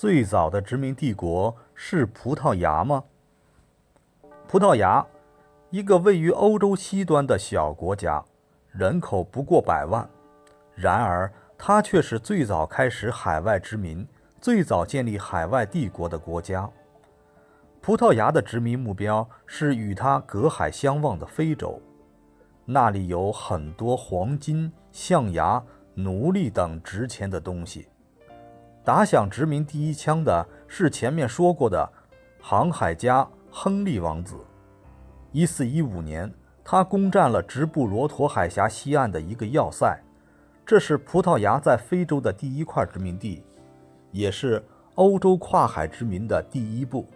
最早的殖民帝国是葡萄牙吗？葡萄牙，一个位于欧洲西端的小国家，人口不过百万，然而它却是最早开始海外殖民、最早建立海外帝国的国家。葡萄牙的殖民目标是与它隔海相望的非洲，那里有很多黄金、象牙、奴隶等值钱的东西。打响殖民第一枪的是前面说过的航海家亨利王子。一四一五年，他攻占了直布罗陀海峡西岸的一个要塞，这是葡萄牙在非洲的第一块殖民地，也是欧洲跨海殖民的第一步。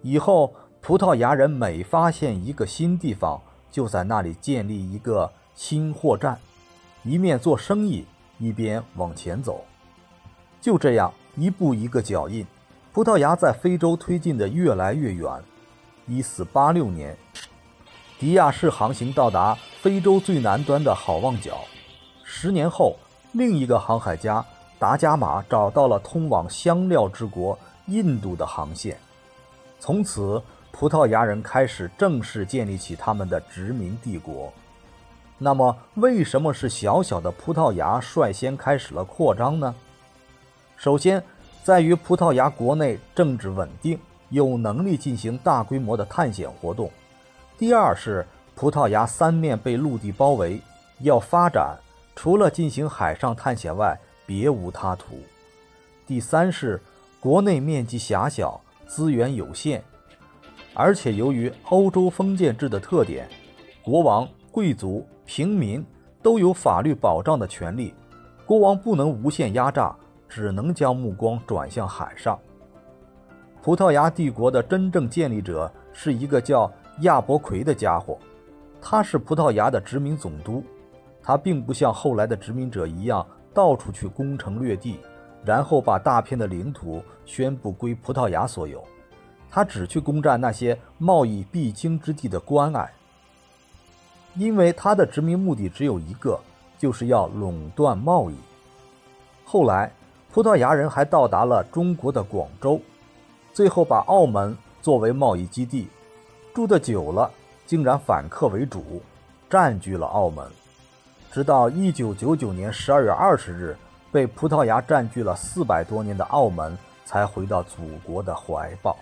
以后，葡萄牙人每发现一个新地方，就在那里建立一个新货站，一面做生意，一边往前走。就这样一步一个脚印，葡萄牙在非洲推进的越来越远。一四八六年，迪亚士航行到达非洲最南端的好望角。十年后，另一个航海家达伽马找到了通往香料之国印度的航线。从此，葡萄牙人开始正式建立起他们的殖民帝国。那么，为什么是小小的葡萄牙率先开始了扩张呢？首先，在于葡萄牙国内政治稳定，有能力进行大规模的探险活动；第二是葡萄牙三面被陆地包围，要发展，除了进行海上探险外，别无他途；第三是国内面积狭小，资源有限，而且由于欧洲封建制的特点，国王、贵族、平民都有法律保障的权利，国王不能无限压榨。只能将目光转向海上。葡萄牙帝国的真正建立者是一个叫亚伯奎的家伙，他是葡萄牙的殖民总督。他并不像后来的殖民者一样到处去攻城略地，然后把大片的领土宣布归葡萄牙所有。他只去攻占那些贸易必经之地的关隘，因为他的殖民目的只有一个，就是要垄断贸易。后来。葡萄牙人还到达了中国的广州，最后把澳门作为贸易基地，住的久了，竟然反客为主，占据了澳门。直到一九九九年十二月二十日，被葡萄牙占据了四百多年的澳门才回到祖国的怀抱。